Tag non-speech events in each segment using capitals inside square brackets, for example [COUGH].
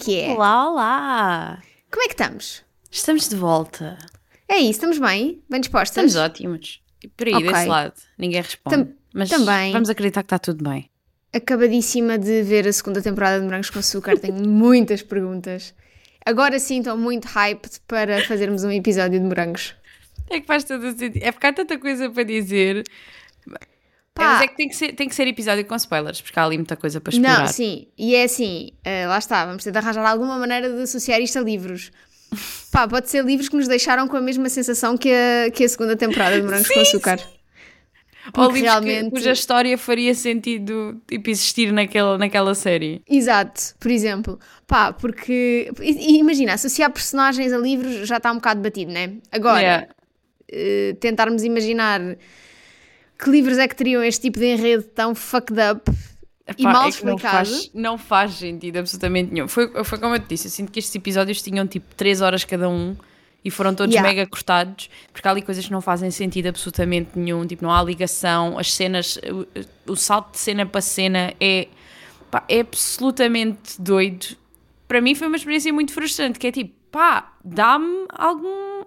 que é? Olá, olá! Como é que estamos? Estamos de volta. É isso, estamos bem? Bem dispostas? Estamos ótimos. E por aí, Ok. desse lado, ninguém responde. Tam- Mas também. vamos acreditar que está tudo bem. Acabadíssima de ver a segunda temporada de Morangos com Açúcar, tenho [LAUGHS] muitas perguntas. Agora sim estou muito hyped para fazermos um episódio de morangos. É que faz todo o sentido. É porque há tanta coisa para dizer. Pá. É, mas é que tem que, ser, tem que ser episódio com spoilers, porque há ali muita coisa para explorar. Não, sim, e é assim, eh, lá está, vamos ter de arranjar alguma maneira de associar isto a livros. [LAUGHS] Pá, pode ser livros que nos deixaram com a mesma sensação que a, que a segunda temporada de Morangos com Sim, Açúcar. Ou Porque livros realmente- que, cuja história faria sentido tipo, existir naquela, naquela série. Exato, por exemplo. Pá, porque e- imagina, associar personagens a livros já está um bocado batido, né? Agora, Yeah. eh, tentarmos imaginar que livros é que teriam este tipo de enredo tão fucked up e Epá, mal é que não explicado. faz, não faz sentido absolutamente nenhum. Foi, foi como eu te disse, eu sinto que estes episódios tinham tipo 3 horas cada um e foram todos Yeah. mega cortados, porque há ali coisas que não fazem sentido absolutamente nenhum, tipo, não há ligação, as cenas, o, o salto de cena para cena é, pá, é absolutamente doido. Para mim foi uma experiência muito frustrante, que é tipo, pá, dá-me algum...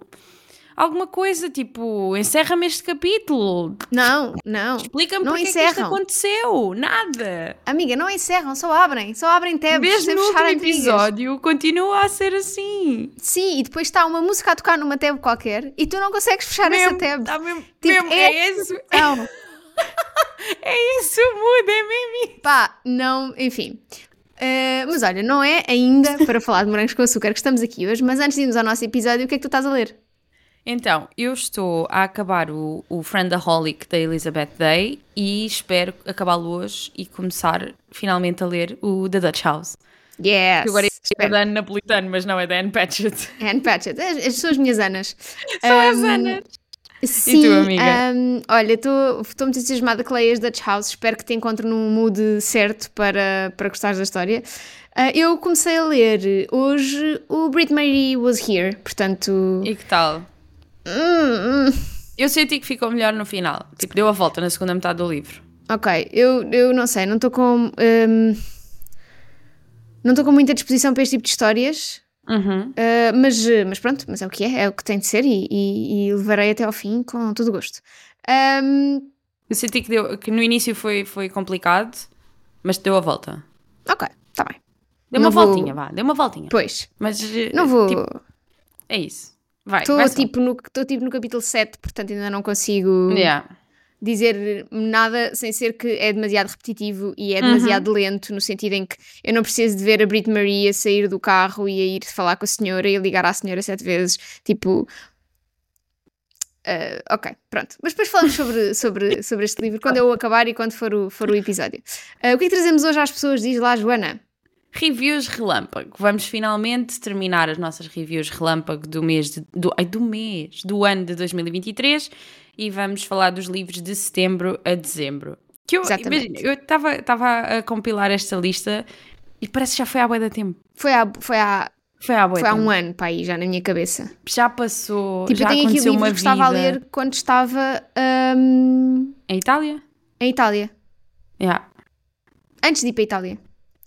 Alguma coisa, tipo, encerra-me este capítulo, Não, não. explica-me porque é que isto encerram. aconteceu, nada. Amiga, não encerram, só abrem, só abrem tabs Mesmo no fechar último episódio, continua a ser assim. Sim, e depois está uma música a tocar numa tab qualquer e tu não consegues fechar essa Mesmo, tab. tá mesmo, Tipo, mesmo, é- é, isso, Não, [LAUGHS] é isso, muda, é mesmo isso. pá, não, enfim. Uh, mas olha, não é ainda para falar de morangos com açúcar que estamos aqui hoje, mas antes de irmos ao nosso episódio, o que é que tu estás a ler? Então, eu estou a acabar o, o Friendaholic da Elizabeth Day e espero acabá-lo hoje e começar finalmente a ler o The Dutch House. Yes! Que agora é da Anne Napolitano, mas não é da Anne Patchett. Anne Patchett, as, as suas minhas Anas. São as Um, Anas. Sim, tu, amiga? um, olha, estou muito entusiasmada que leias Dutch House, espero que te encontre num mood certo para, para gostares da história. Uh, eu comecei a ler hoje o Brit Mary Was Here, portanto. E que tal? Hum, hum, Eu senti que ficou melhor no final. Tipo, deu a volta na segunda metade do livro. ok, eu, eu não sei, não estou com. um, não estou com muita disposição para este tipo de histórias. Uhum. Uh, mas, mas pronto, mas é o que é, é o que tem de ser e, e, e levarei até ao fim com todo o gosto. Um, Eu senti que, deu, que no início foi, foi complicado, mas deu a volta. ok, está bem. Deu Não uma vou- voltinha, vá, deu uma voltinha. Pois, Mas não vou. tipo, é isso. Estou tipo, no, tipo no capítulo 7, portanto ainda não consigo Yeah. dizer nada sem ser que é demasiado repetitivo e é demasiado Uhum. lento, no sentido em que eu não preciso de ver a Brit Maria sair do carro e a ir falar com a senhora e ligar à senhora sete vezes. Tipo. ah, ok, pronto. Mas depois falamos sobre, sobre, sobre este livro quando eu acabar e quando for o, for o episódio. Ah, o que é que trazemos hoje às pessoas? Diz lá, Joana. Reviews relâmpago. Vamos finalmente terminar as nossas reviews relâmpago do mês, de- do, ai, do mês, do ano de 2023 e vamos falar dos livros de setembro a dezembro. Que eu, Exatamente. imagina, eu estava a compilar esta lista e parece que já foi há bué da tempo. Foi há, foi há, Foi há foi há um ano para aí, já na minha cabeça. Já passou, Tipo, já eu tenho aqui livros uma que estava a ler quando estava ahm, Em Itália? em Itália. Yeah. Antes de ir para a Itália.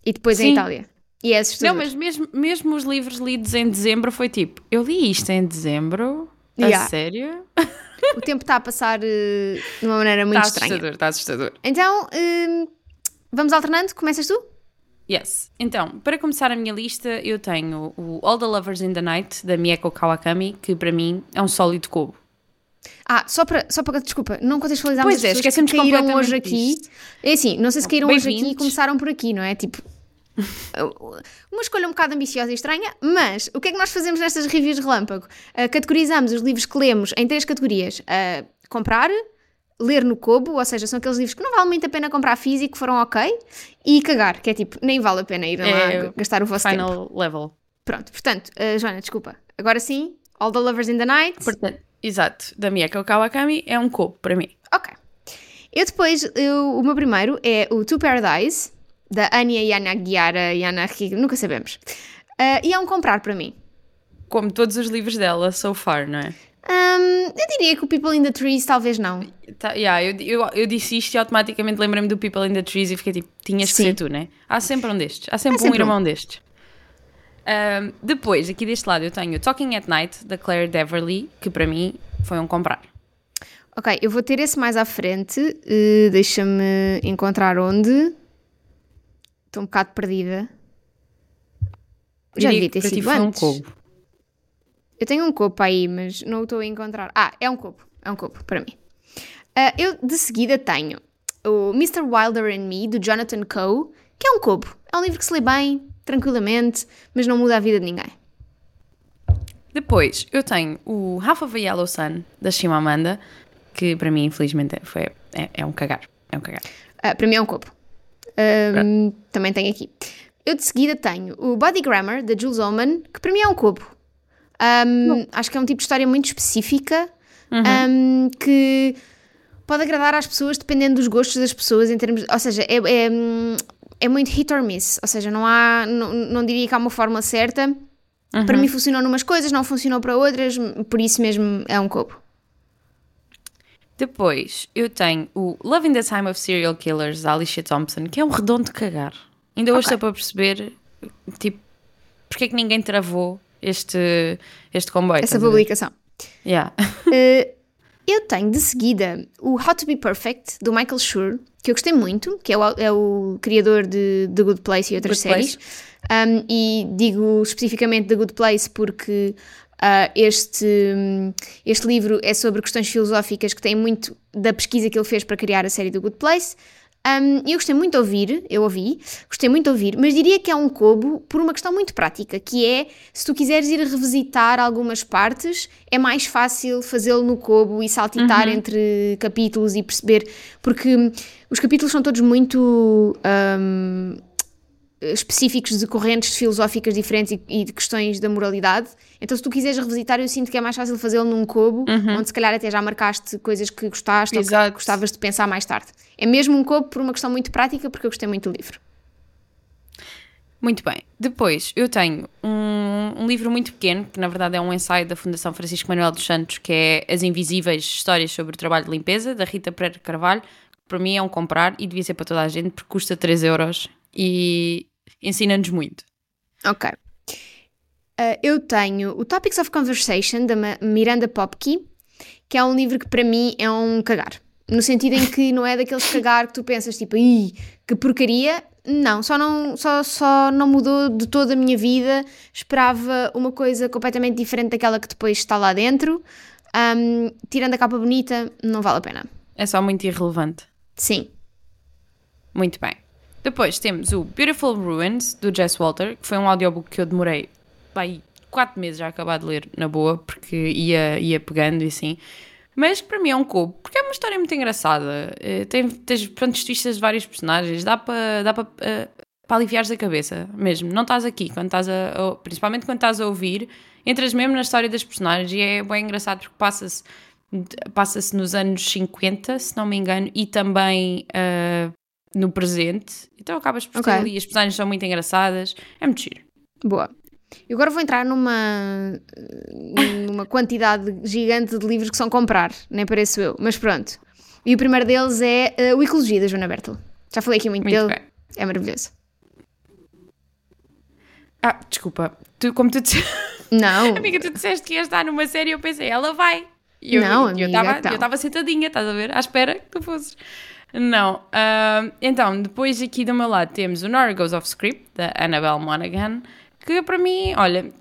E depois em Sim. Itália. E é assustador. Não, mas mesmo, mesmo os livros lidos em dezembro foi tipo, eu li isto em dezembro? A Yeah. sério? O tempo está a passar eh, de uma maneira muito Está estranha. assustador, está assustador. Então, hum, vamos alternando? Começas tu? Yes. Então, para começar a minha lista, eu tenho o All the Lovers in the Night, da Mieko Kawakami, que para mim é um sólido cubo. Ah, só para, só para desculpa, não contextualizámos Pois as é, pessoas esquecemos que caíram hoje aqui. disto. É assim, não sei se caíram hoje aqui e começaram por aqui, não é? Tipo, uma escolha um bocado ambiciosa e estranha, mas o que é que nós fazemos nestas reviews de relâmpago? Ah, categorizamos os livros que lemos em três categorias: Ah, comprar, ler no Kobo, ou seja, são aqueles livros que não vale muito a pena comprar físico, foram ok, e cagar, que é tipo, nem vale a pena ir lá É, gastar o vosso tempo. Final level. Pronto, portanto, ah, Joana, desculpa. Agora sim, All the Lovers in the Night. Portanto, exato, da Mieko Kawakami é um cubo para mim. Ok. Eu depois, eu- o meu primeiro é o To Paradise, da Anya Yanagiara Yanaki, nunca sabemos. Ah, e é um comprar para mim. Como todos os livros dela, so far, não é? Hum, eu diria que o People in the Trees talvez não. Tá, yeah, eu, eu, eu disse isto e automaticamente lembrei-me do People in the Trees e fiquei tipo, tinhas que Sim. ser tu, né? Há sempre um destes. Há sempre, sempre um irmão destes. Um, depois, aqui deste lado, eu tenho Talking at Night, da Claire Deverly, que para mim foi um comprar. Ok, eu vou ter esse mais à frente. Uh, Deixa-me encontrar onde. Estou um bocado perdida. Já devia ter sido antes. Um cobo. Eu tenho um copo aí, mas não o estou a encontrar. Ah, é um copo. É um copo, para mim. Uh, eu de seguida tenho o Mr. Wilder and Me, do Jonathan Coe, que é um cobo. É um livro que se lê bem, tranquilamente, mas não muda a vida de ninguém. Depois, eu tenho o Half of a Yellow Sun, da Chimamanda, que para mim, infelizmente, foi, é, é um cagar. É um cagar. Uh, para mim é um copo. Um, também tenho aqui. Eu de seguida tenho o Body Grammar, da Jules Oman, que para mim é um copo. Um, acho que é um tipo de história muito específica uhum. um, que pode agradar às pessoas dependendo dos gostos das pessoas em termos. Ou seja, é, é, é muito hit or miss. Ou seja, não há. Não, não diria que há uma forma certa. Uhum. Para mim funcionou numas coisas, não funcionou para outras, por isso mesmo é um copo. Depois, eu tenho o Love in the Time of Serial Killers, da Alicia Thompson, que é um redondo de cagar. Ainda hoje okay. estou para perceber, tipo, porque é que ninguém travou este, este comboio. Essa publicação. Yeah. Uh, [LAUGHS] eu tenho de seguida o How to Be Perfect, do Michael Schur, que eu gostei muito, que é o, é o criador de The Good Place e outras Good séries. Um, e digo especificamente The Good Place porque uh, este, este livro é sobre questões filosóficas que tem muito da pesquisa que ele fez para criar a série The Good Place. Um, eu gostei muito de ouvir, eu ouvi, gostei muito de ouvir, mas diria que é um cobo por uma questão muito prática, que é, se tu quiseres ir revisitar algumas partes, é mais fácil fazê-lo no cobo e saltitar uhum. entre capítulos e perceber, porque os capítulos são todos muito um, específicos de correntes filosóficas diferentes e, e, de questões da moralidade. Então, se tu quiseres revisitar, eu sinto que é mais fácil fazê-lo num cobo, uhum. onde se calhar até já marcaste coisas que gostaste Exato. ou que gostavas de pensar mais tarde. É mesmo um cobo por uma questão muito prática, porque eu gostei muito do livro. Muito bem. Depois, eu tenho um, um, livro muito pequeno, que na verdade é um ensaio da Fundação Francisco Manuel dos Santos, que é As Invisíveis Histórias sobre o Trabalho de Limpeza, da Rita Pereira Carvalho. Para mim é um comprar e devia ser para toda a gente, porque custa 3 euros e ensina-nos muito. Ok. Uh, eu tenho o Topics of Conversation, da Miranda Popke, que é um livro que para mim é um cagar. No sentido em que não é daqueles cagar que tu pensas tipo, Ih, que porcaria. Não, só não, só, só não mudou de toda a minha vida. Esperava uma coisa completamente diferente daquela que depois está lá dentro. Um, tirando a capa bonita, não vale a pena. É só muito irrelevante. Sim. Muito bem. Depois temos o Beautiful Ruins, do Jess Walter, que foi um audiobook que eu demorei bem, quatro meses a acabar de ler, na boa, porque ia, ia pegando e assim. Mas para mim é um cubo, porque é uma história muito engraçada. Eh, tem, tens pontos de vista de vários personagens, dá para dá para, uh, para aliviares a cabeça mesmo. Não estás aqui, quando estás a, principalmente quando estás a ouvir, entras mesmo na história das personagens e é bem engraçado porque passa-se passa-se nos anos 50, se não me engano, e também uh, no presente. Então acabas por okay. ter ali, as personagens são muito engraçadas, é muito giro. Boa. Eu agora vou entrar numa, numa quantidade gigante de livros que são comprar, nem pareço eu, mas pronto. E o primeiro deles é uh, O Ecologia, da Joana Bertel. Já falei aqui muito, muito dele, bem. é maravilhoso. Ah, desculpa, tu, como tu disseste. Não. [LAUGHS] amiga, tu disseste que ia estar numa série e eu pensei, ela vai. E eu, não, eu estava então. sentadinha, estás a ver? À espera que tu fosses. Não. Uh, então, depois aqui do meu lado temos o Nora Goes Off Script, da Annabelle Monaghan, que para mim, olha,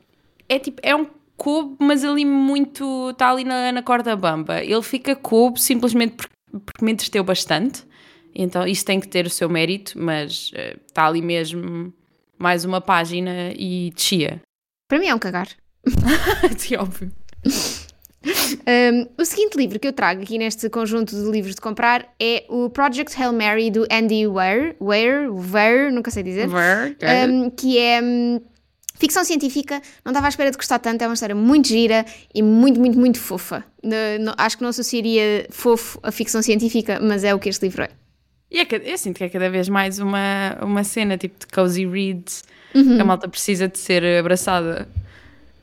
é tipo, é um cubo, mas ali muito, está ali na, na corda bamba. Ele fica cubo simplesmente porque, porque me entreteu bastante, então isso tem que ter o seu mérito, mas uh, está ali mesmo mais uma página e descia. Para mim é um cagar. [LAUGHS] Sim, óbvio. [LAUGHS] Um, o seguinte livro que eu trago aqui neste conjunto de livros de comprar é o Project Hail Mary do Andy Weir, Weir, Weir nunca sei dizer, Weir, um, que é um, ficção científica. Não estava à espera de gostar tanto, é uma história muito gira e muito, muito, muito fofa. No, no, acho que não associaria fofo a ficção científica, mas é o que este livro é. E é, eu sinto que é cada vez mais uma, uma cena tipo de cozy reads. Uhum. A malta precisa de ser abraçada.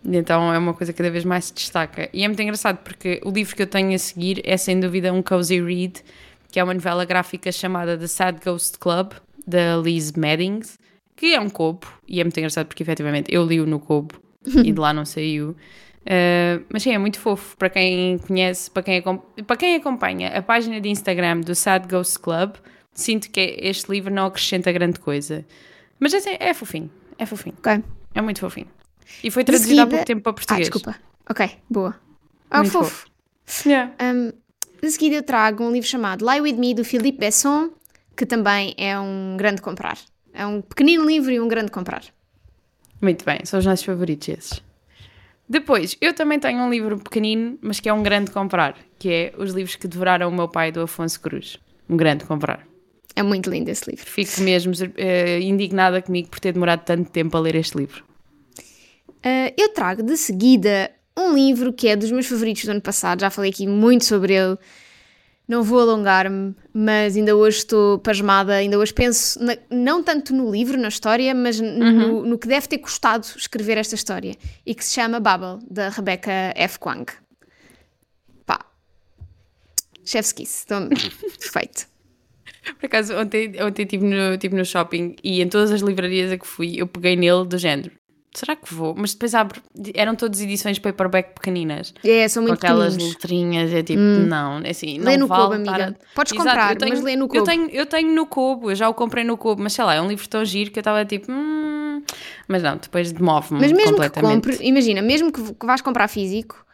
Então é uma coisa que cada vez mais se destaca. E é muito engraçado porque o livro que eu tenho a seguir é sem dúvida um cozy read, que é uma novela gráfica chamada The Sad Ghost Club, da Liz Maddings. que é um Kobo, e é muito engraçado porque efetivamente eu li-o no Kobo e de lá não saiu. Uh, mas sim, é muito fofo para quem conhece, para quem, para quem acompanha a página de Instagram do Sad Ghost Club. Sinto que este livro não acrescenta grande coisa, mas é, é fofinho. É fofinho. Ok. É muito fofinho. E foi traduzido seguida... há pouco tempo para português. Ah, desculpa. Ok, boa. Ah, muito fofo. fofo. Yeah. Um, de seguida eu trago um livro chamado Lie With Me, do Philippe Besson, que também é um grande comprar. É um pequenino livro e um grande comprar. Muito bem, são os nossos favoritos esses. Depois, eu também tenho um livro pequenino, mas que é um grande comprar, que é Os Livros que Devoraram o Meu Pai, do Afonso Cruz. Um grande comprar. É muito lindo esse livro. Fico mesmo uh, indignada comigo por ter demorado tanto tempo a ler este livro. Uh, eu trago de seguida um livro que é dos meus favoritos do ano passado, já falei aqui muito sobre ele. Não vou alongar-me, mas ainda hoje estou pasmada, ainda hoje penso, na, não tanto no livro, na história, mas uhum. no, no, que deve ter custado escrever esta história, e que se chama Babel, da Rebecca F. Kwang. Pá, chef's kiss, [LAUGHS] perfeito. Por acaso, ontem, ontem estive no, estive no shopping e em todas as livrarias a que fui, eu peguei nele do género será que vou? Mas depois abre, eram todas edições paperback pequeninas. É, são muito Com aquelas letrinhas, é tipo, hum. não, é assim, lê não no vale amiga. Podes Exato, comprar, tenho, mas lê no Kobo. Eu tenho, eu tenho no Kobo, eu já o comprei no Kobo, mas sei lá, é um livro tão giro que eu estava tipo, hum... mas não, depois demove-me Mas mesmo que compre, imagina, mesmo que, vais comprar físico,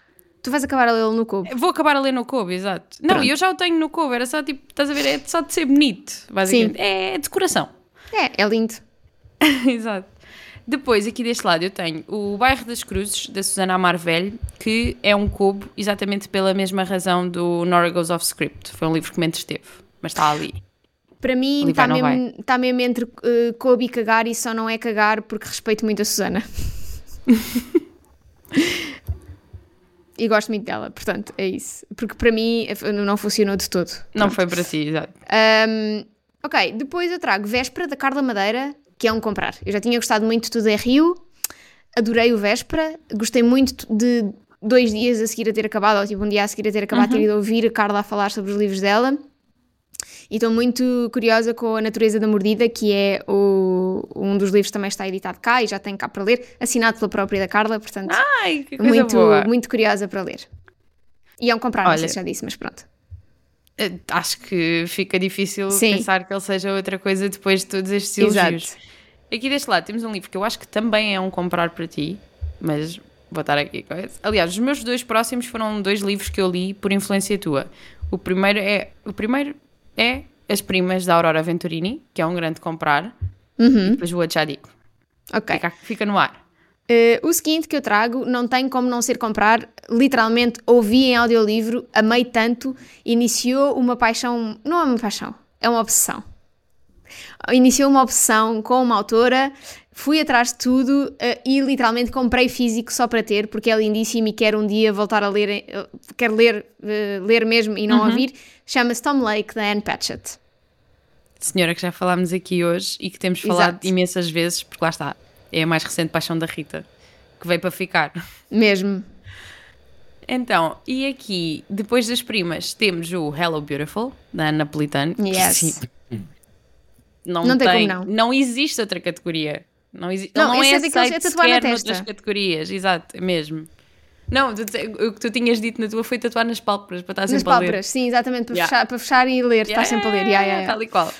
tu vais acabar a lê-lo no Kobo. Vou acabar a ler no Kobo, exato. Não, eu já o tenho no Kobo, era só tipo, estás a ver, é só de ser bonito, basicamente. Sim. É decoração. É, é lindo. [LAUGHS] exato. Depois, aqui deste lado, eu tenho o Bairro das Cruzes, da Susana Amar Velho, que é um cubo exatamente pela mesma razão do Nora Goes Off Script. Foi um livro que me entreteve, mas está ali. Para mim, está mesmo, tá mesmo entre uh, Kobe e cagar, e só não é cagar porque respeito muito a Susana. [LAUGHS] e gosto muito dela, portanto, é isso. Porque para mim não funcionou de todo. Não Pronto. foi para si, exato. Um, ok, depois eu trago Véspera da Carla Madeira, que é um comprar. Eu já tinha gostado muito de Tudo é Rio, adorei o Véspera, gostei muito de dois dias a seguir a ter acabado, ou tipo um dia a seguir a ter acabado, uhum. ter ido ouvir a Carla a falar sobre os livros dela. E estou muito curiosa com a Natureza da Mordida, que é o, um dos livros que também está editado cá e já tem cá para ler, assinado pela própria da Carla, portanto, Ai, muito, boa. muito curiosa para ler. E é um comprar, Olha, não sei se já disse, mas pronto. Eh, acho que fica difícil Sim. pensar que ele seja outra coisa depois de todos estes elogios. Exato. Aqui deste lado temos um livro que eu acho que também é um comprar para ti, mas vou estar aqui com esse. Aliás, os meus dois próximos foram dois livros que eu li por influência tua. O primeiro é, o primeiro é As Primas da Aurora Venturini, que é um grande comprar. Uhum. depois o outro já digo. Ok. Fica, fica no ar. Uh, o seguinte que eu trago não tem como não ser comprar. Literalmente ouvi em audiolivro, amei tanto, iniciou uma paixão. Não é uma paixão, é uma obsessão. Iniciou uma obsessão com uma autora, fui atrás de tudo uh, e literalmente comprei físico só para ter, porque é lindíssimo e quero um dia voltar a ler, uh, quero ler, ler mesmo e não uhum. ouvir. Chama-se Tom Lake, da Anne Patchett. Senhora que já falámos aqui hoje e que temos falado Exato. imensas vezes, porque lá está, é a mais recente paixão da Rita, que veio para ficar. Mesmo. Então, e aqui, depois das primas, temos o Hello Beautiful, da Ana Politano. Yes. não, não tem, tem, como não. Não existe outra categoria. Não, exi não, não é, é aceito é sequer noutras categorias. Exato, é mesmo. Não, tu, o que tu tinhas dito na tua foi tatuar nas pálpebras, para estar nas sempre pálpebras, a ler. sim, exatamente, para, yeah. fechar, para fechar e ler, yeah, sempre a ler. Yeah, yeah, Tal e qual.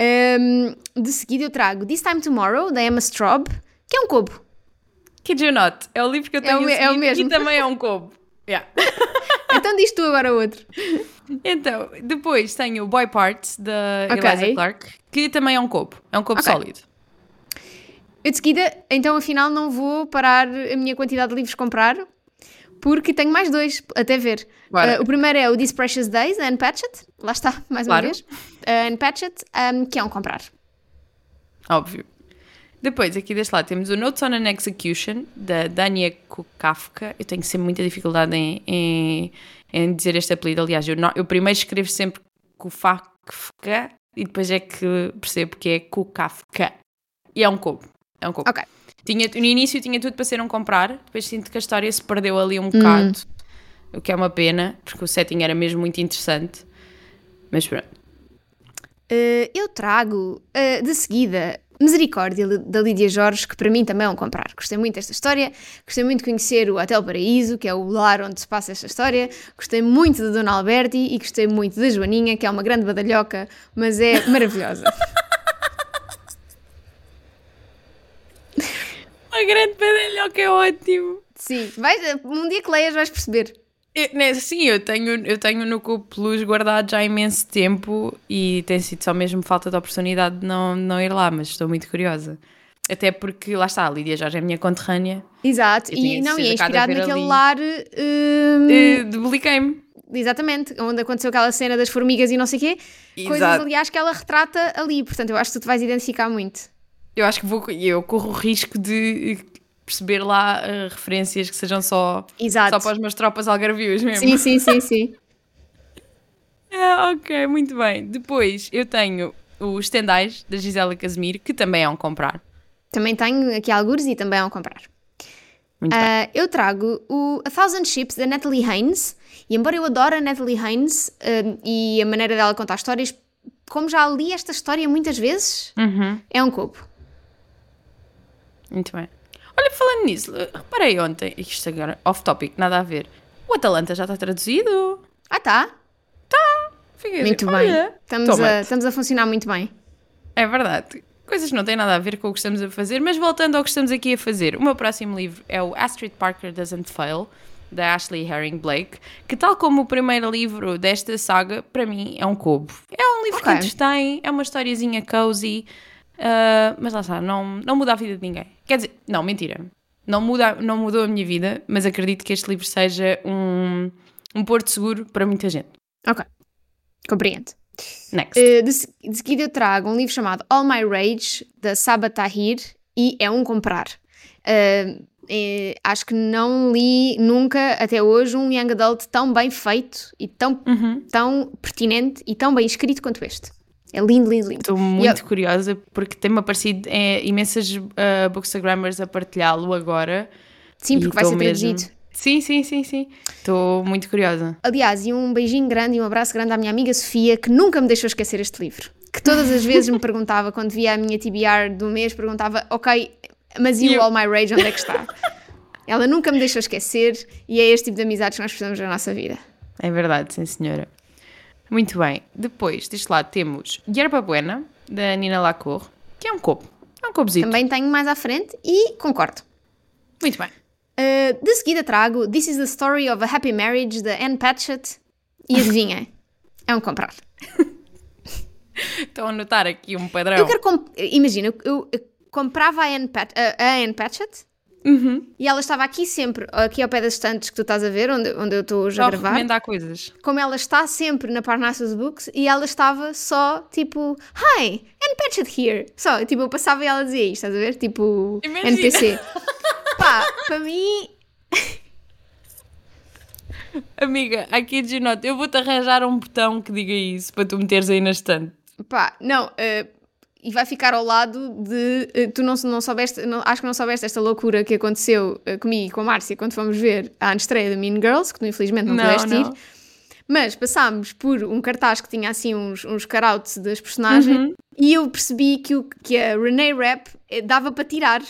Um, de seguida eu trago This Time Tomorrow, da Emma Straub, que é um cobo. Kid you not, é o livro que eu tenho é o, é o mesmo. e também é um cobo. Yeah. [LAUGHS] então diz tu agora outro. Então, depois tenho Boy Parts, da okay. Eliza Clark, que também é um cobo. É um cobo okay. sólido. Eu de seguida, então afinal não vou parar a minha quantidade de livros comprar, porque tenho mais dois até ver. Uh, o primeiro é o These Precious Days, da Anne Patchett. Lá está, mais claro. uma vez. Uh, Anne Patchett, um, que é um comprar. Óbvio. Depois, aqui deste lado, temos o Notes on an Execution, da Dania Kukafka. Eu tenho sempre muita dificuldade em, em, em dizer este apelido. Aliás, eu, eu primeiro escrevo sempre Kufafka e depois é que percebo que é Kukafka. E é um cubo. É um cubo. Ok. Tinha, no início tinha tudo para ser um comprar, depois sinto que a história se perdeu ali um bocado, hum. o que é uma pena, porque o setting era mesmo muito interessante. Mas pronto. Uh, eu trago uh, de seguida Misericórdia, da Lídia Jorge, que para mim também é um comprar. Gostei muito desta história, gostei muito de conhecer o Hotel Paraíso, que é o lar onde se passa esta história, gostei muito da Dona Alberti e gostei muito da Joaninha, que é uma grande badalhoca, mas é maravilhosa. [LAUGHS] uma grande badalhoca é ótimo. Sim, vais, um dia que leias vais perceber. Eu, né, sim, eu tenho, eu tenho no Cubo Plus guardado já há imenso tempo e tem sido só mesmo falta de oportunidade de não, não ir lá, mas estou muito curiosa. Até porque, lá está, a Lídia Jorge é a minha conterrânea. Exato, e não, e é inspirado naquele ali. lar... Um... Uh, de Bliqueime. Exatamente, onde aconteceu aquela cena das formigas e não sei o quê. Exato. Coisas, aliás, que ela retrata ali, portanto eu acho que tu te vais identificar muito. Eu acho que vou, eu corro o risco de perceber lá uh, referências que sejam só, Exato. só para os meus tropas algarvios mesmo. Sim, sim, sim, sim. [LAUGHS] é, ok, muito bem. Depois eu tenho os tendais da Gisela Casimir, que também é um comprar. Também tenho aqui alguns e também é um comprar. Muito uh, bem. Eu trago o A Thousand Ships da Natalie Haynes, e embora eu adore a Natalie Haynes uh, e a maneira dela contar histórias, como já li esta história muitas vezes, uhum. é um copo. Muito bem. Olha, falando nisso, reparei ontem, isto agora, off-topic, nada a ver. O Atalanta já está traduzido. Ah, tá? Tá. Fiquei muito bem. Estamos a, estamos a funcionar muito bem. É verdade. Coisas não têm nada a ver com o que estamos a fazer, mas voltando ao que estamos aqui a fazer, o meu próximo livro é o Astrid Parker Doesn't Fail, da Ashley Herring Blake, que tal como o primeiro livro desta saga, para mim é um cobo. É um livro okay. que entretém, é uma historiazinha cozy, uh, mas lá está, não, não muda a vida de ninguém. Quer dizer, não, mentira. Não, muda, não mudou a minha vida, mas acredito que este livro seja um, um porto seguro para muita gente. Ok. Compreendo. Next. Uh, de, de seguida eu trago um livro chamado All My Rage, da Saba Tahir, e é um comprar. Uh, é, acho que não li nunca até hoje um young adult tão bem feito e tão, uhum. tão pertinente e tão bem escrito quanto este. É lindo, lindo, lindo. Estou muito eu... curiosa porque tem-me aparecido é, imensas uh, bookstagrammers a partilhá-lo agora. Sim, porque vai ser traduzido. Mesmo... Sim, sim, sim, sim. Estou muito curiosa. Aliás, e um beijinho grande e um abraço grande à minha amiga Sofia, que nunca me deixou esquecer este livro. Que todas as vezes me perguntava, quando via a minha TBR do mês, perguntava: Ok, mas e o All My Rage, onde é que está? Ela nunca me deixou esquecer e é este tipo de amizades que nós precisamos na nossa vida. É verdade, sim, senhora. Muito bem. Depois, deste lado, temos Yerba Buena, da Nina Lacour, que é um copo. É um copozito. Também tenho mais à frente e concordo. Muito bem. Uh, de seguida trago This is the Story of a Happy Marriage, da Anne Patchett. E adivinhem, [LAUGHS] é um comprar. Estão a notar aqui um padrão. Eu quero... Imagina, eu, eu, comprava a Anne, Pat, a Anne Patchett Uhum. E ela estava aqui sempre, aqui ao pé das estantes que tu estás a ver, onde, onde eu estou hoje a gravar. recomendar coisas. Como ela está sempre na Parnassus Books e ela estava só tipo, Hi, Anne Patchett here. Só, tipo, eu passava e ela dizia isto, estás a ver? Tipo, Imagina. NPC. Pá, para mim. Amiga, aqui de nota, eu vou-te arranjar um botão que diga isso para tu meteres aí na estante. Pá, não, uh, e vai ficar ao lado de. Uh, tu não, não soubeste, não, acho que não soubeste esta loucura que aconteceu uh, comigo e com a Márcia quando fomos ver a estreia da Mean Girls, que tu infelizmente não, não pudeste não. ir. Mas passámos por um cartaz que tinha assim uns, uns carouts das personagens uhum. e eu percebi que, o, que a Renee Rapp eh, dava para tirar.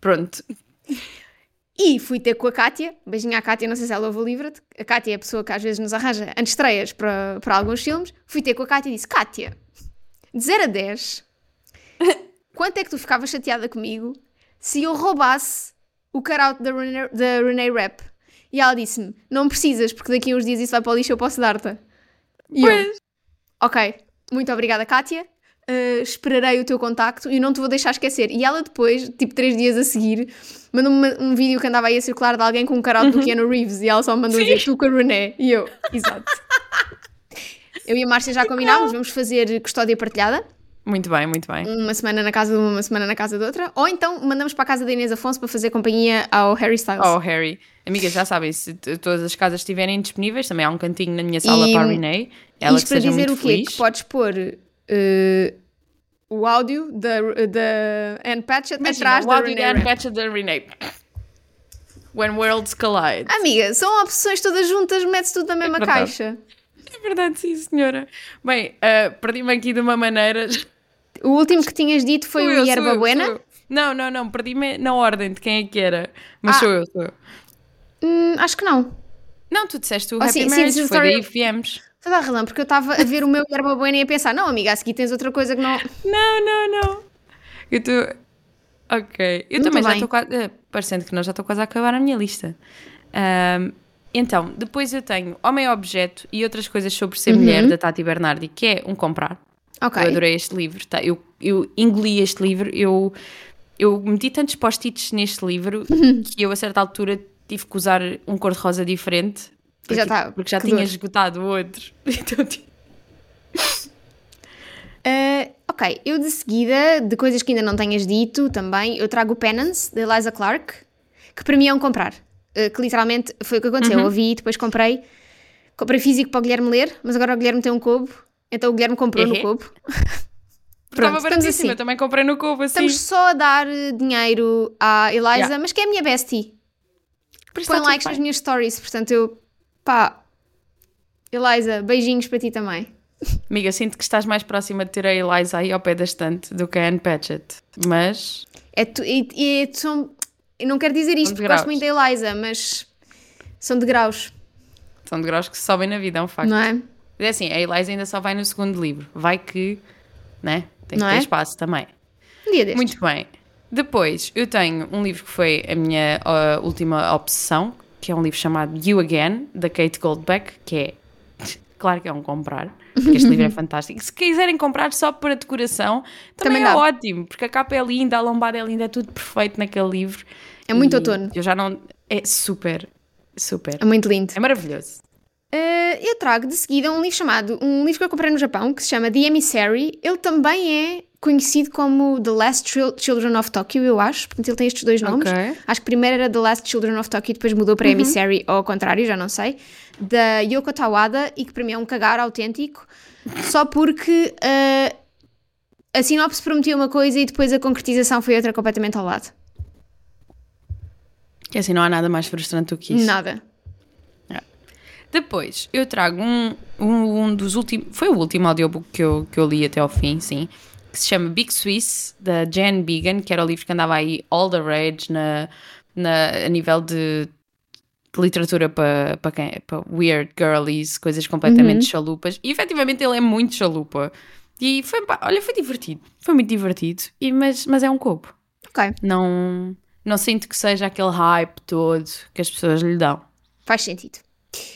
Pronto. E fui ter com a Kátia, beijinho à Kátia, não sei se ela ouve o a Kátia é a pessoa que às vezes nos arranja antestreias para, para alguns filmes, fui ter com a Kátia e disse, Kátia, de 0 a 10, quanto é que tu ficavas chateada comigo se eu roubasse o cutout da Renee, da Renee Rapp? E ela disse-me: Não precisas, porque daqui a uns dias isso vai para o lixo, eu posso dar-te. Pois. Eu, ok, muito obrigada, Kátia. Uh, esperarei o teu contacto e não te vou deixar esquecer. E ela depois, tipo três dias a seguir, mandou-me um vídeo que andava aí a circular de alguém com um cutout uhum. do Keanu Reeves e ela só me mandou Sim. dizer tu com a Renee. E eu, exato. [LAUGHS] Eu e a Márcia já combinámos, vamos fazer custódia partilhada. Muito bem, muito bem. Uma semana na casa de uma, uma semana na casa de outra. Ou então mandamos para a casa da Inês Afonso para fazer companhia ao Harry Styles. Ao Harry. Amigas, já sabem, se todas as casas estiverem disponíveis, também há um cantinho na minha sala e, para a Renee. Ela isto que para seja dizer muito o quê? Feliz. Que podes pôr uh, o áudio da, da Anne Patchett Imagina, atrás o da áudio da Anne Patchett da Renee. When Worlds Collide. Amiga, são opções todas juntas, metes tudo na mesma é caixa. É verdade, sim, senhora. Bem, uh, perdi-me aqui de uma maneira. O último que tinhas dito foi o eu, sou Yerba eu, Buena. Não, não, não, perdi-me na ordem de quem é que era. Mas Ah. sou eu, sou eu. Hum, acho que não. Não, tu disseste o Ah, Happy sim, Marriage, sim, foi daí que viemos. Toda a razão, porque eu estava a ver o meu Yerba Buena e a pensar, não, amiga, a seguir tens outra coisa que não. Não, não, não. Eu estou. Ok. Eu Muito também já bem. estou quase. eh, Parecendo que nós já estou quase a acabar a minha lista. Ahm, então, depois eu tenho Homem Objeto e outras coisas sobre ser mulher, da Tati Bernardi, que é um comprar. Ok. Eu adorei este livro. Tá? Eu, eu engoli este livro. Eu, eu meti tantos post-its neste livro que eu, a certa altura, tive que usar um cor-de-rosa diferente. E já porque- tá, Porque já tinha dor. esgotado o outro. [LAUGHS] Então, tipo, Uh, ok, eu de seguida, de coisas que ainda não tenhas dito também, eu trago o Penance, de Eliza Clark, que para mim é um comprar. Uh, que literalmente foi o que aconteceu. Eu ouvi e depois comprei. Comprei físico para o Guilherme ler, mas agora o Guilherme tem um cubo, então o Guilherme comprou no Ehé. cubo. [LAUGHS] [LAUGHS] estava estamos baratíssimo. assim. Eu também comprei no Covo assim. Estamos só a dar uh, dinheiro à Eliza, Yeah. mas que é a minha bestie. Põe tudo likes bem. nas minhas stories, portanto eu. pá. Eliza, beijinhos para ti também. Amiga, sinto que estás mais próxima de ter a Eliza aí ao pé da estante do que a Anne Patchett. Mas É tu, e, e é- são, eu não quero dizer isto porque gosto degraus. muito da Eliza, mas são de graus, são de graus que se sobem na vida, é um facto. não é? Mas é assim, a Eliza ainda só vai no segundo livro. Vai que, né? Tem que Não ter é? espaço também. Um dia destes. Muito bem. Depois, eu tenho um livro que foi a minha ah, última obsessão, que é um livro chamado You Again, da Kate Goldbeck, que é, claro que é um comprar, porque este livro é [LAUGHS] fantástico. Se quiserem comprar só para decoração, também, Também é ótimo, porque a capa é linda, a lombada é linda, é tudo perfeito naquele livro. É muito outono. Eu já não... É super, super. É muito lindo. É maravilhoso. Uh, eu trago de seguida um livro chamado, um livro que eu comprei no Japão, que se chama The Emissary. Ele também é conhecido como The Last Chil- Children of Tokyo, eu acho. Portanto, ele tem estes dois nomes. Ok. Acho que primeiro era The Last Children of Tokyo e depois mudou para Emissary, ou ao contrário, já não sei. Da Yoko Tawada, e que para mim é um cagar autêntico, só porque uh, a sinopse prometia uma coisa e depois a concretização foi outra completamente ao lado. Que assim, não há nada mais frustrante do que isso. Nada. Depois, eu trago um, um, um dos últimos. Foi o último audiobook que eu, que eu li até ao fim, sim. Que se chama Big Swiss, da Jen Began, que era o livro que andava aí all the rage na, na, a nível de, literatura para pa weird girlies, coisas completamente chalupas. E efetivamente ele é muito chalupa. E foi, olha, foi divertido. Foi muito divertido. E, mas, mas é um copo. Ok, Não, não sinto que seja aquele hype todo que as pessoas lhe dão. faz sentido.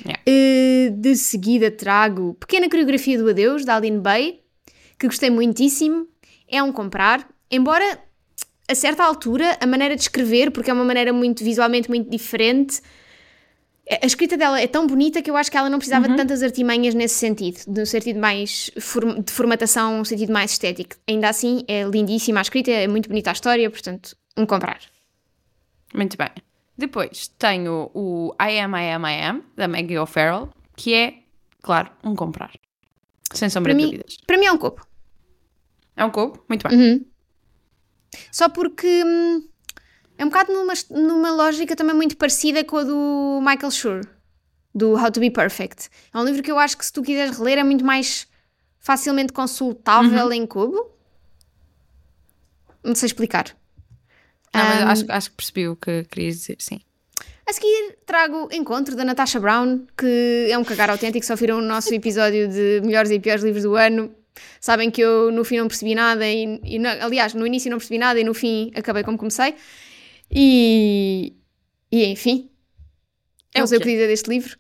Yeah. Uh, de seguida trago Pequena Coreografia do Adeus, da Aline Bay, que gostei muitíssimo. É um comprar, embora a certa altura a maneira de escrever, porque é uma maneira muito visualmente muito diferente, a escrita dela é tão bonita que eu acho que ela não precisava de tantas artimanhas nesse sentido, no sentido mais de formatação, no sentido mais estético. Ainda assim, é lindíssima a escrita, é muito bonita a história, portanto, um comprar. Muito bem. Depois tenho o I Am, I Am, I Am, da Maggie O'Farrell, que é, claro, um comprar. Sem sombra Para de mim, dúvidas. para mim é um copo. É um cubo? Muito bem. Uhum. Só porque hum, é um bocado numa, numa lógica também muito parecida com a do Michael Schur, do How to Be Perfect. É um livro que eu acho que se tu quiseres reler é muito mais facilmente consultável em cubo. Não sei explicar. Não, mas Um, acho, acho que percebi o que querias dizer, sim. A seguir trago Encontro da Natasha Brown, que é um cagar autêntico. Se ouviram o nosso episódio de melhores e piores livros do ano, sabem que eu no fim não percebi nada. E, e no- aliás, no início não percebi nada e no fim acabei como comecei. E, e enfim, É não o sei o que dizer deste livro.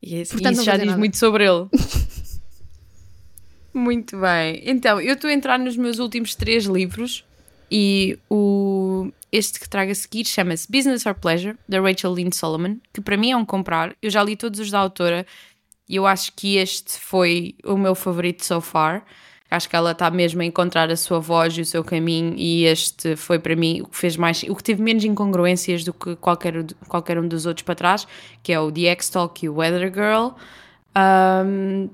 E esse- Portanto, isso já diz nada. muito sobre ele. [LAUGHS] muito bem. Então, eu estou a entrar nos meus últimos três livros e o, este que trago a seguir chama-se Business or Pleasure, da Rachel Lynn Solomon, que para mim é um comprar. Eu já li todos os da autora e eu acho que este foi o meu favorito so far. Acho que ela está mesmo a encontrar a sua voz e o seu caminho e este foi para mim o que fez mais, o que teve menos incongruências do que qualquer, qualquer um dos outros para trás, que é o The X-Talk e o Weather Girl. Um,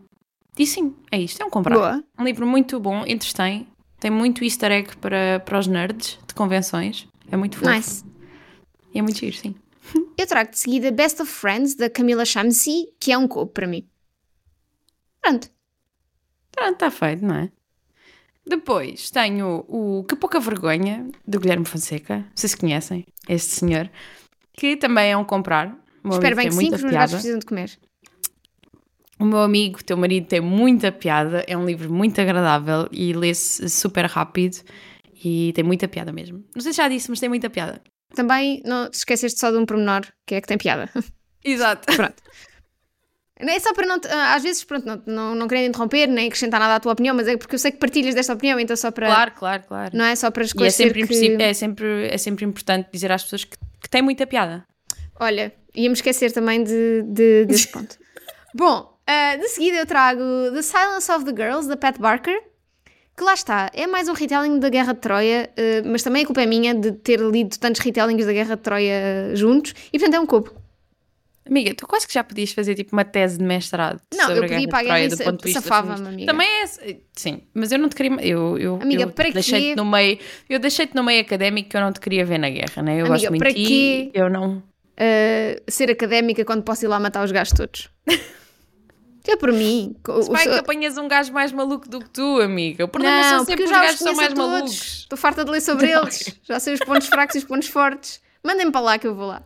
e sim, é isto, é um comprar. Boa. Um livro muito bom, entretém, tem muito easter egg para, para os nerds de convenções, é muito fofo. Nice. É muito giro, sim. Eu trago de seguida Best of Friends, da Camila Shamsi, que é um copo para mim. Pronto. Pronto, está feito, não é? Depois tenho o Que Pouca Vergonha, do Guilherme Fonseca. Se conhecem este senhor. Que também é um comprar. Espero bem que sim, porque os gatos precisam de comer. O meu amigo, teu marido, tem muita piada. É um livro muito agradável e lê-se super rápido. E tem muita piada mesmo. Não sei se já disse, mas tem muita piada. Também não te esqueceste só de um pormenor, que é que tem piada. [LAUGHS] Exato. Pronto. É só para não. te- ah, Às vezes, pronto, não, não, não querendo interromper nem acrescentar nada à tua opinião, mas é porque eu sei que partilhas desta opinião, então só para. Claro, claro, claro. Não é só para E é esclarecer sempre, que... é, sempre, é sempre importante dizer às pessoas que, que tem muita piada. Olha, ia-me esquecer também de, de- desse [LAUGHS] ponto. Bom, ah, de seguida eu trago The Silence of the Girls, da Pat Barker, que lá está, é mais um retelling da Guerra de Troia, ah, mas também a culpa é minha de ter lido tantos retellings da Guerra de Troia juntos, e portanto é um cubo. Amiga, tu quase que já podias fazer tipo uma tese de mestrado Não, eu Guerra para a de guerra Troia de vista safava-me, amiga. Também é, sim, mas eu não te queria, eu, eu, Amiga, eu para deixei-te quê? no meio, eu deixei-te no meio académico que eu não te queria ver na guerra, né? Eu Amiga, gosto muito para de ti, eu não... Ah, ser académica quando posso ir lá matar os gajos todos. [LAUGHS] É por mim. Vai que apanhas um gajo mais maluco do que tu, amiga. O problema Não, são sempre os gajos que são mais todos. malucos. Estou farta de ler sobre eles. Já sei os pontos fracos e os pontos fortes. Mandem-me para lá que eu vou lá.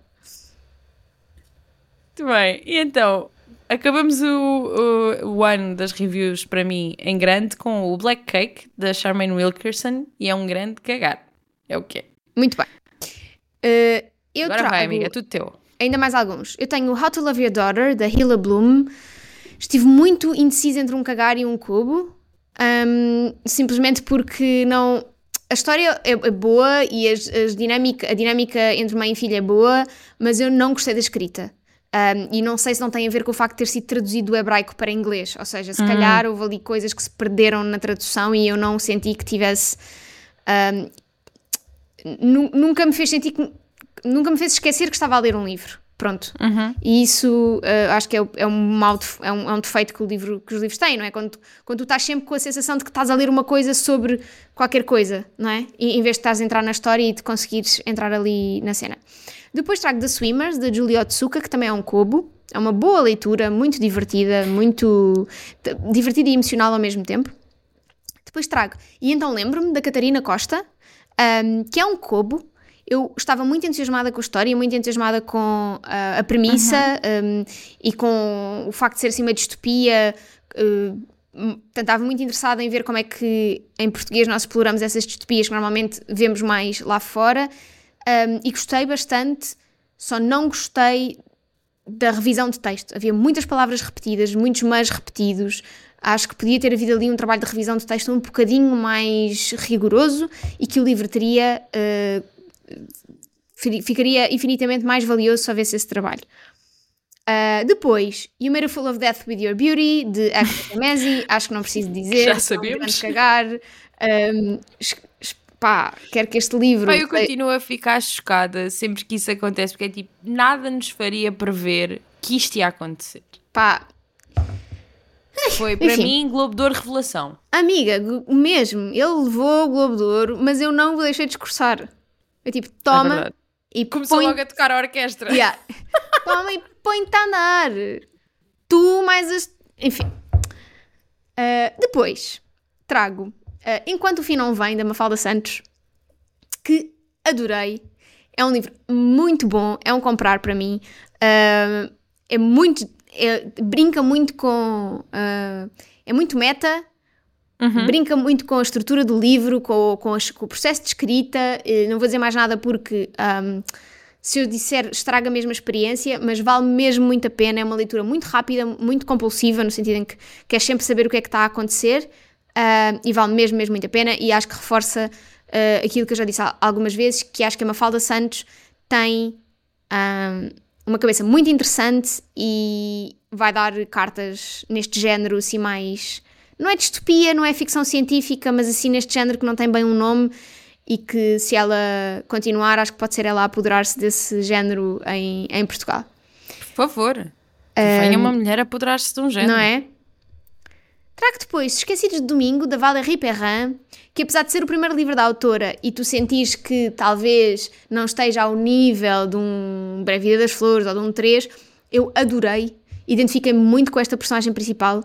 Muito bem, e então, acabamos o, o, o ano das reviews para mim em grande com o Black Cake da Charmaine Wilkerson e é um grande cagar. É o quê? Muito bem. Uh, eu Agora trago vai, amiga, é tudo teu. ainda mais alguns. Eu tenho How to Love Your Daughter, da Hila Bloom. Estive muito indecisa entre um cagar e um cubo. um, simplesmente porque não... A história é, é boa e as, as dinâmica, a dinâmica entre mãe e filha é boa, mas eu não gostei da escrita. Um, e não sei se não tem a ver com o facto de ter sido traduzido do hebraico para inglês. Ou seja, se calhar houve ali coisas que se perderam na tradução e eu não senti que tivesse. um, nu- nunca me fez sentir que. Nunca me fez esquecer que estava a ler um livro. Pronto. E isso uh, acho que é, é um mau def- é um, é um defeito que, o livro, que os livros têm, não é? Quando, tu- quando tu estás sempre com a sensação de que estás a ler uma coisa sobre qualquer coisa, não é? E, em vez de estás a entrar na história e de conseguires entrar ali na cena. Depois trago The Swimmers, da Julia Otsuka, que também é um kobo. É uma boa leitura, muito divertida, muito divertida e emocional ao mesmo tempo. Depois trago. E então lembro-me da Catarina Costa, um, que é um cobo. Eu estava muito entusiasmada com a história, muito entusiasmada com ah, a premissa um, e com o facto de ser assim uma distopia. uh, portanto, estava muito interessada em ver como é que em português nós exploramos essas distopias que normalmente vemos mais lá fora. Um, e gostei bastante, só não gostei da revisão de texto. Havia muitas palavras repetidas, muitos mas repetidos. Acho que podia ter havido ali um trabalho de revisão de texto um bocadinho mais rigoroso e que o livro teria. fi- ficaria infinitamente mais valioso se houvesse esse trabalho. Ah, depois, You Made a Fool of Death with Your Beauty, de Agatha [LAUGHS] Messi, acho que não preciso dizer. Já sabemos. cagar. Um, pá, quero que este livro. Pá, eu continuo a ficar chocada sempre que isso acontece, porque é tipo, nada nos faria prever que isto ia acontecer. Pá, Foi para Enfim. mim Globo de Ouro Revelação. Amiga, mesmo, ele levou o Globo de Ouro, mas eu não o deixei discursar. Eu tipo, toma verdade. e Começou põe... logo a tocar a orquestra. Yeah. [LAUGHS] toma e põe-te a andar. Tu mais as... Enfim. Ah, depois, trago ah, Enquanto o Fim Não Vem, da Mafalda Santos, que adorei. É um livro muito bom, é um comprar para mim. Ah, é muito... é- brinca muito com... é muito meta, brinca muito com a estrutura do livro, com, com, as- com o processo de escrita. Eh, Não vou dizer mais nada porque ahm, se eu disser estraga mesmo a experiência, mas vale mesmo muito a pena. É uma leitura muito rápida, muito compulsiva, no sentido em que queres sempre saber o que é que está a acontecer ah, e vale mesmo, mesmo muito a pena. E acho que reforça ah, aquilo que eu já disse al- algumas vezes, que acho que a Mafalda Santos tem ahm, uma cabeça muito interessante e vai dar cartas neste género assim mais não é distopia, não é ficção científica, mas assim neste género que não tem bem um nome e que se ela continuar, acho que pode ser ela a apoderar-se desse género em, em Portugal, Por favor. Venha uma mulher apoderar-se de um género. não é? Trago depois Esquecidos de Domingo, da Valérie Perrin, que apesar de ser o primeiro livro da autora e tu sentires que talvez não esteja ao nível de um Breve Vida das Flores ou de um 3, eu adorei, identifiquei-me muito com esta personagem principal.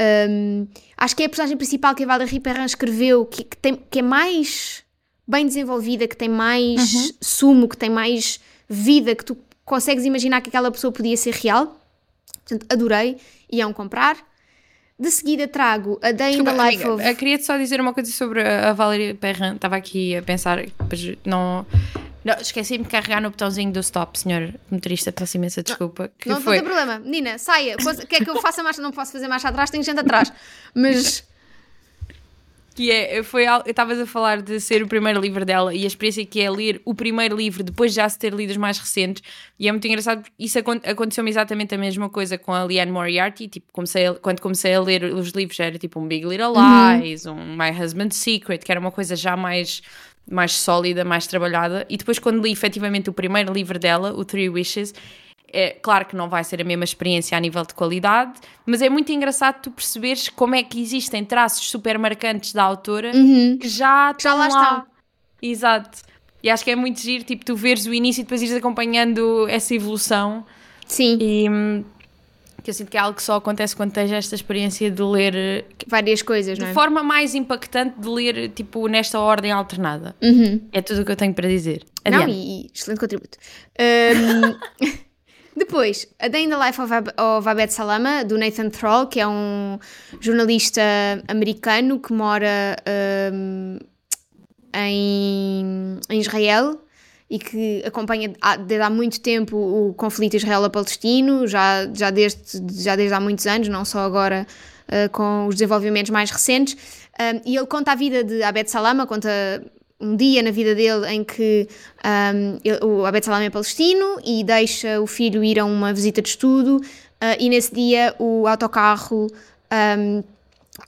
Um, acho que é a personagem principal que a Valérie Perrin escreveu, que, que, tem, que é mais bem desenvolvida, que tem mais uhum. sumo, que tem mais vida, que tu consegues imaginar que aquela pessoa podia ser real. Portanto, adorei, iam comprar. De seguida trago a Day Desculpa, in the Life amiga, of... Queria só dizer uma coisa sobre a Valéria Perrin. Estava aqui a pensar, mas não... não Esqueci-me de carregar no botãozinho do stop, senhor motorista. Peço imensa desculpa. Que não, foi? não tem problema. Menina, saia. Quer que eu faça marcha? Não posso fazer marcha atrás, tenho gente atrás. Mas [LAUGHS] que é, foi, estavas a falar de ser o primeiro livro dela e a experiência que é ler o primeiro livro depois de já se ter lido os mais recentes e é muito engraçado porque isso aconteceu-me exatamente a mesma coisa com a Leanne Moriarty, tipo, comecei a, quando comecei a ler os livros era tipo um Big Little uhum. Lies, uhum. um My Husband's Secret, que era uma coisa já mais mais sólida, mais trabalhada e depois quando li efetivamente o primeiro livro dela, o Three Wishes é claro que não vai ser a mesma experiência a nível de qualidade, mas é muito engraçado tu perceberes como é que existem traços super marcantes da autora uhum. que já, já lá, lá estão. Exato. E acho que é muito giro, tipo, tu veres o início e depois ires acompanhando essa evolução. Sim. E hum, que eu sinto que é algo que só acontece quando tens esta experiência de ler várias coisas, de é? forma mais impactante de ler tipo nesta ordem alternada. Uhum. É tudo o que eu tenho para dizer. Adiante. Não, e, e excelente contributo. Um, [LAUGHS] Depois, A Day in the Life of, Ab of Abed Salama, do Nathan Thrall, que é um jornalista americano que mora um, em, em Israel e que acompanha desde há muito tempo o conflito israelo-palestino, já, já, desde, já desde há muitos anos, não só agora uh, com os desenvolvimentos mais recentes. Um, e ele conta a vida de Abed Salama, conta um dia na vida dele em que um, ele, o Abed Salam é palestino e deixa o filho ir a uma visita de estudo uh, e nesse dia o autocarro um,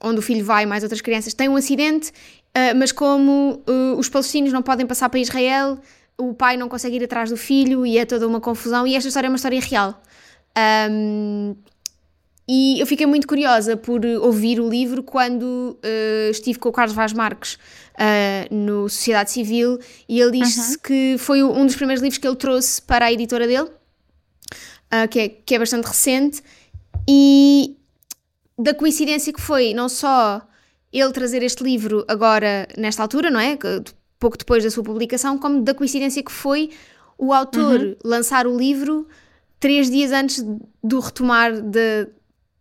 onde o filho vai e mais outras crianças tem um acidente, uh, mas como uh, os palestinos não podem passar para Israel, o pai não consegue ir atrás do filho e é toda uma confusão e esta história é uma história real. Um, e eu fiquei muito curiosa por ouvir o livro quando uh, estive com o Carlos Vaz Marques uh, no Sociedade Civil e ele disse uhum. que foi um dos primeiros livros que ele trouxe para a editora dele, uh, que, é, que é bastante recente, e da coincidência que foi não só ele trazer este livro agora, nesta altura, não é? Pouco depois da sua publicação, como da coincidência que foi o autor uhum. lançar o livro três dias antes do retomar de,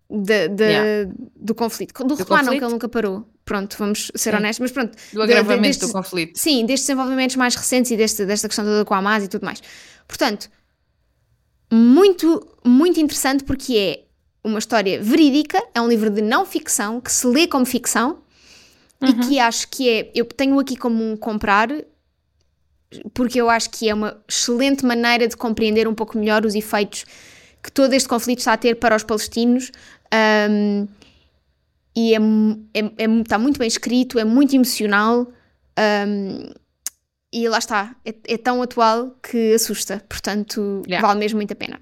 de, de, yeah. do conflito. Do, do retomar, conflito? não, que ele nunca parou. Pronto, vamos ser sim. honestos, mas pronto. Do agravamento de, destes, do conflito. Sim, destes desenvolvimentos mais recentes e deste, desta questão toda com a Hamas e tudo mais. Portanto, muito, muito interessante porque é uma história verídica, é um livro de não ficção, que se lê como ficção uhum. e que acho que é. Eu tenho aqui como um comprar, porque eu acho que é uma excelente maneira de compreender um pouco melhor os efeitos que todo este conflito está a ter para os palestinos. Um, e é, é, é, está muito bem escrito, é muito emocional um, e lá está, é, é, tão atual que assusta, portanto yeah. vale mesmo muito a pena.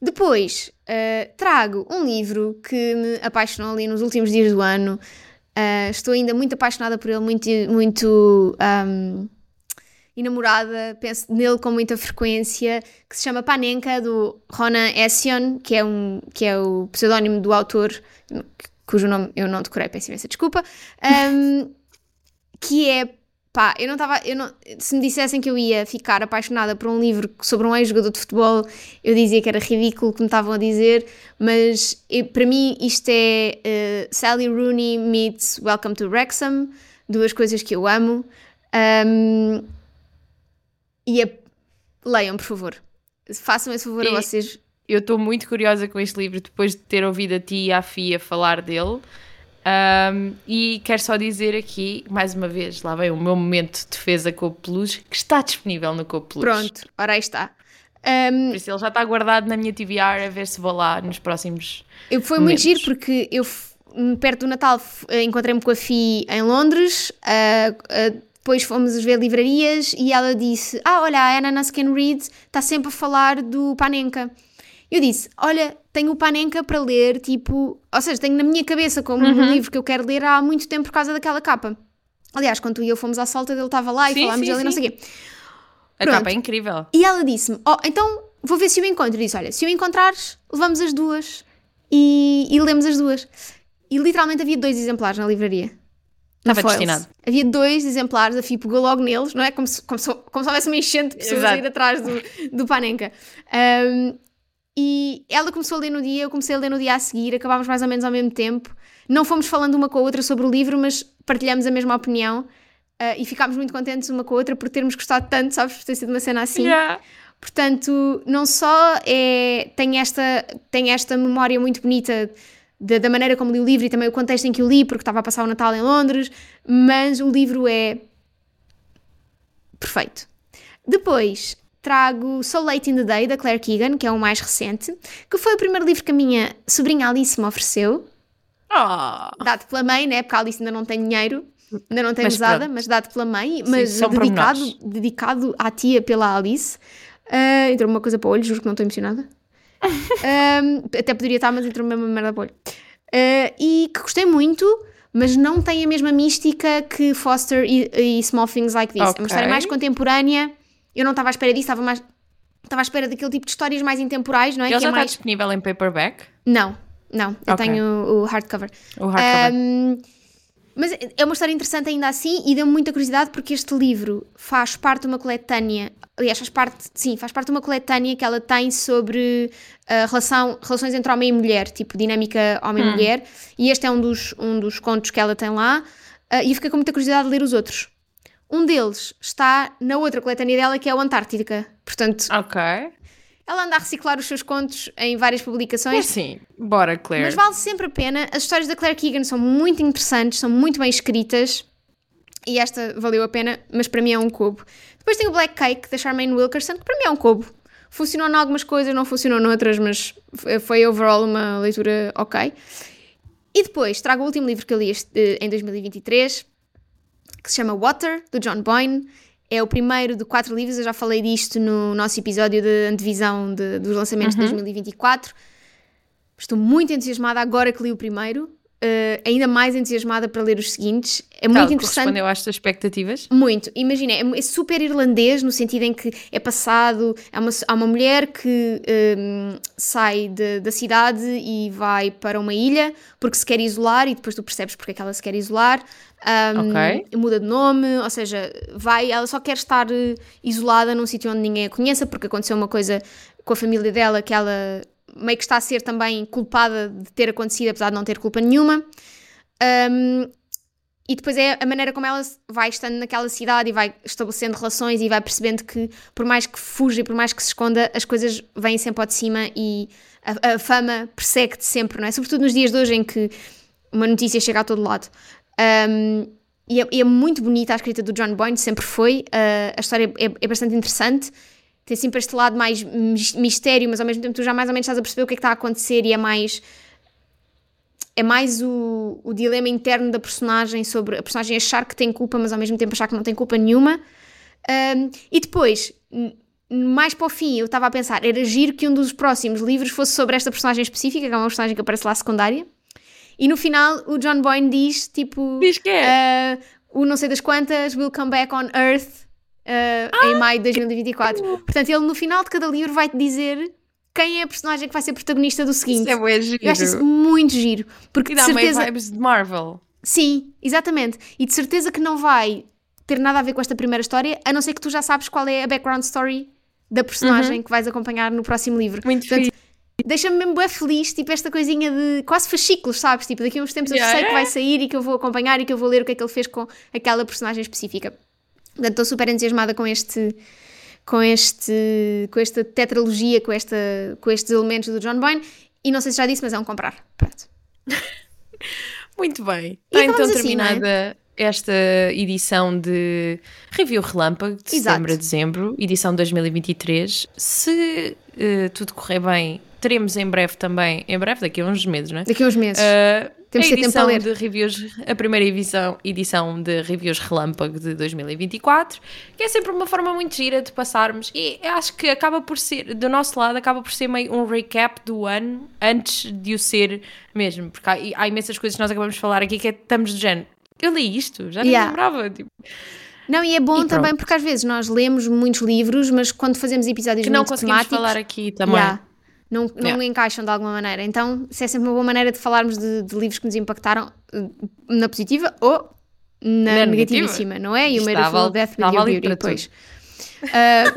Depois uh, trago um livro que me apaixonou ali nos últimos dias do ano. Uh, estou ainda muito apaixonada por ele, muito, muito um, enamorada, penso nele com muita frequência, que se chama Panenka, do Ronan Ession, que é, um, que é o pseudónimo do autor, cujo nome eu não decorei, peço imensa desculpa, um, que é pá, eu não estava, eu não, se me dissessem que eu ia ficar apaixonada por um livro sobre um ex-jogador de futebol, eu dizia que era ridículo o que me estavam a dizer, mas eu, para mim isto é uh, Sally Rooney meets Welcome to Wrexham, duas coisas que eu amo. Um, e é... leiam, por favor. Façam esse favor e a vocês. Eu estou muito curiosa com este livro depois de ter ouvido a ti e a Fia falar dele. Um, e quero só dizer aqui, mais uma vez, lá vem o meu momento de defesa com o Plus, que está disponível no Coop Plus. Pronto, ora aí está. Um, Por isso ele já está guardado na minha TVR a ver se vou lá nos próximos. Eu, foi momentos. muito giro porque eu, perto do Natal, encontrei-me com a Fi em Londres. Uh, uh, depois fomos ver livrarias e ela disse: Ah, olha, a Anna Can Read está sempre a falar do Panenka. Eu disse: Olha, tenho o Panenka para ler, tipo, ou seja, tenho na minha cabeça como uhum. um livro que eu quero ler há muito tempo por causa daquela capa. Aliás, quando tu e eu fomos à solta, ele estava lá sim, e falámos dele e não sei o quê. A Pronto. capa é incrível. E ela disse-me: Oh, então vou ver se o encontro. Eu disse: Olha, se o encontrares, levamos as duas e, e lemos as duas. E literalmente havia dois exemplares na livraria. Estava destinado. Havia dois exemplares, a FI pegou logo neles, não é? Como se, como se, como se houvesse uma enchente de pessoas a ir atrás do, do Panenka. Um, e ela começou a ler no dia, eu comecei a ler no dia a seguir, acabámos mais ou menos ao mesmo tempo. Não fomos falando uma com a outra sobre o livro, mas partilhamos a mesma opinião uh, e ficámos muito contentes uma com a outra por termos gostado tanto, sabes? Por ter sido uma cena assim. Yeah. Portanto, não só é, tem, esta, tem esta memória muito bonita da, da maneira como li o livro e também o contexto em que o li, porque estava a passar o Natal em Londres, mas o livro é perfeito. Depois trago So Late in the Day, da Claire Keegan, que é o mais recente, que foi o primeiro livro que a minha sobrinha Alice me ofereceu, Oh. dado pela mãe, né? Porque a Alice ainda não tem dinheiro, ainda não tem Mas mesada, pronto. mas dado pela mãe, mas dedicado, dedicado à tia pela Alice. Ah, entrou uma coisa para o olho, juro que não estou emocionada. [LAUGHS] Ah, até poderia estar, mas entrou mesmo uma merda para o olho. Ah, e que gostei muito, mas não tem a mesma mística que Foster e, e Small Things Like This. É Ok. uma história mais contemporânea. Eu não estava à espera disso, estava mais. Estava à espera daquele tipo de histórias mais intemporais, não é? Ele que já é está mais... disponível em paperback? Não, não, eu Ok. tenho o hardcover. O hardcover. Um, mas é uma história interessante ainda assim e deu-me muita curiosidade porque este livro faz parte de uma coletânea, aliás, faz parte, sim, faz parte de uma coletânea que ela tem sobre a relação, relações entre homem e mulher, tipo dinâmica homem-mulher, e este é um dos, um dos contos que ela tem lá, ah, e eu fiquei com muita curiosidade de ler os outros. Um deles está na outra coletânea dela, que é o Antártica. Portanto, Ok. ela anda a reciclar os seus contos em várias É publicações. assim, bora, Claire. Mas vale sempre a pena. As histórias da Claire Keegan são muito interessantes, são muito bem escritas. E esta valeu a pena, mas para mim é um cubo. Depois tem o Black Cake, da Charmaine Wilkerson, que para mim é um cubo. Funcionou em algumas coisas, não funcionou noutras, mas foi overall uma leitura ok. E depois trago o último livro que eu li este, eh, em 2023, que se chama Water, do John Boyne. É o primeiro de quatro livros, eu já falei disto no nosso episódio de antevisão de- dos lançamentos de 2024. Estou muito entusiasmada agora que li o primeiro, eh, ainda mais entusiasmada para ler os seguintes. É muito Tal, interessante. Correspondeu às tuas expectativas? Muito, imagina, é, é super irlandês no sentido em que é passado, há uma, há uma mulher que hum, sai de- da cidade e vai para uma ilha porque se quer isolar e depois tu percebes porque é que ela se quer isolar, hum, Ok. muda de nome, ou seja, vai, ela só quer estar eh, isolada num sítio onde ninguém a conheça porque aconteceu uma coisa com a família dela que ela meio que está a ser também culpada de ter acontecido apesar de não ter culpa nenhuma. Hum, e depois é a maneira como ela vai estando naquela cidade e vai estabelecendo relações e vai percebendo que, por mais que fuja e por mais que se esconda, as coisas vêm sempre ao de cima e a, a fama persegue-te sempre, não é? Sobretudo nos dias de hoje em que uma notícia chega a todo lado. Um, e, é, e é muito bonita a escrita do John Boyne, sempre foi. Uh, a história é, é bastante interessante. Tem sempre este lado mais mis- mistério, mas ao mesmo tempo tu já mais ou menos estás a perceber o que é que está a acontecer e é mais é mais o, o dilema interno da personagem sobre a personagem achar que tem culpa, mas ao mesmo tempo achar que não tem culpa nenhuma. Um, e depois, mais para o fim, eu estava a pensar, era giro que um dos próximos livros fosse sobre esta personagem específica, que é uma personagem que aparece lá secundária. E no final, o John Boyne diz, tipo... Diz que é. uh, o não sei das quantas will come back on Earth uh, em maio de 2024. Portanto, ele no final de cada livro vai-te dizer quem é a personagem que vai ser protagonista do seguinte. Isso é giro. Eu acho isso muito giro. Porque E dá certeza. vibes de Marvel. Sim, exatamente. E de certeza que não vai ter nada a ver com esta primeira história, a não ser que tu já sabes qual é a background story da personagem que vais acompanhar no próximo livro. Uhum. Muito Portanto, fixe. Deixa-me mesmo bem feliz, tipo esta coisinha de quase fascículos, sabes? Tipo, daqui a uns tempos eu Yeah, sei que vai sair e que eu vou acompanhar e que eu vou ler o que é que ele fez com aquela personagem específica. Portanto, estou super entusiasmada com este com este com esta tetralogia, com esta com estes elementos do John Boyne e não sei se já disse, mas é um comprar. Pronto. [LAUGHS] Muito bem. Está então assim, terminada esta edição de Review Relâmpago de Exato. setembro a dezembro, edição 2023. Se eh, tudo correr bem, teremos em breve também, em breve, daqui a uns meses, não é? Daqui a uns meses. Uh, Temos a ter tempo edição ler. de reviews, a primeira edição, edição de reviews relâmpago de 2024, que é sempre uma forma muito gira de passarmos e acho que acaba por ser, do nosso lado, acaba por ser meio um recap do ano antes de o ser mesmo, porque há, há imensas coisas que nós acabamos de falar aqui que é, estamos de género. Eu li isto, já nem Yeah. lembrava. Tipo, Não, e é bom E também porque às vezes nós lemos muitos livros, mas quando fazemos episódios que não muito conseguimos temáticos, falar aqui também. Yeah. Não, não Yeah. encaixam de alguma maneira. Então, se é sempre uma boa maneira de falarmos de, de livros que nos impactaram eh, na positiva ou na, Na negativíssima, não é? E o val- Death with Your Beauty depois. Ah,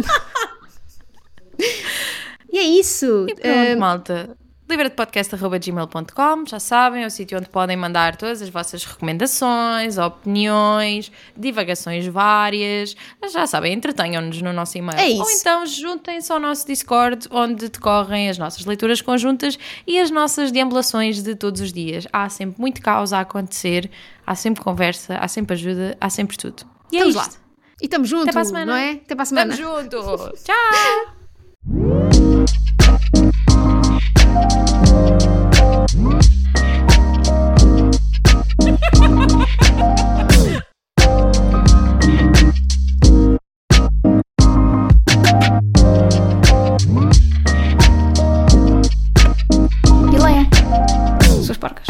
[LAUGHS] e é isso. E pronto, malta. Livradepodcast.gmail.com, já sabem, é o sítio onde podem mandar todas as vossas recomendações, opiniões, divagações várias. Já sabem, entretenham-nos no nosso e-mail. É isso. Ou então juntem-se ao nosso Discord, onde decorrem as nossas leituras conjuntas e as nossas deambulações de todos os dias. Há sempre muito caos a acontecer, há sempre conversa, há sempre ajuda, há sempre tudo. E é Estamos isto. lá. E estamos juntos, não é? Até para a semana. Estamos juntos. Tchau! [LAUGHS] Pilanha. Suas porcas.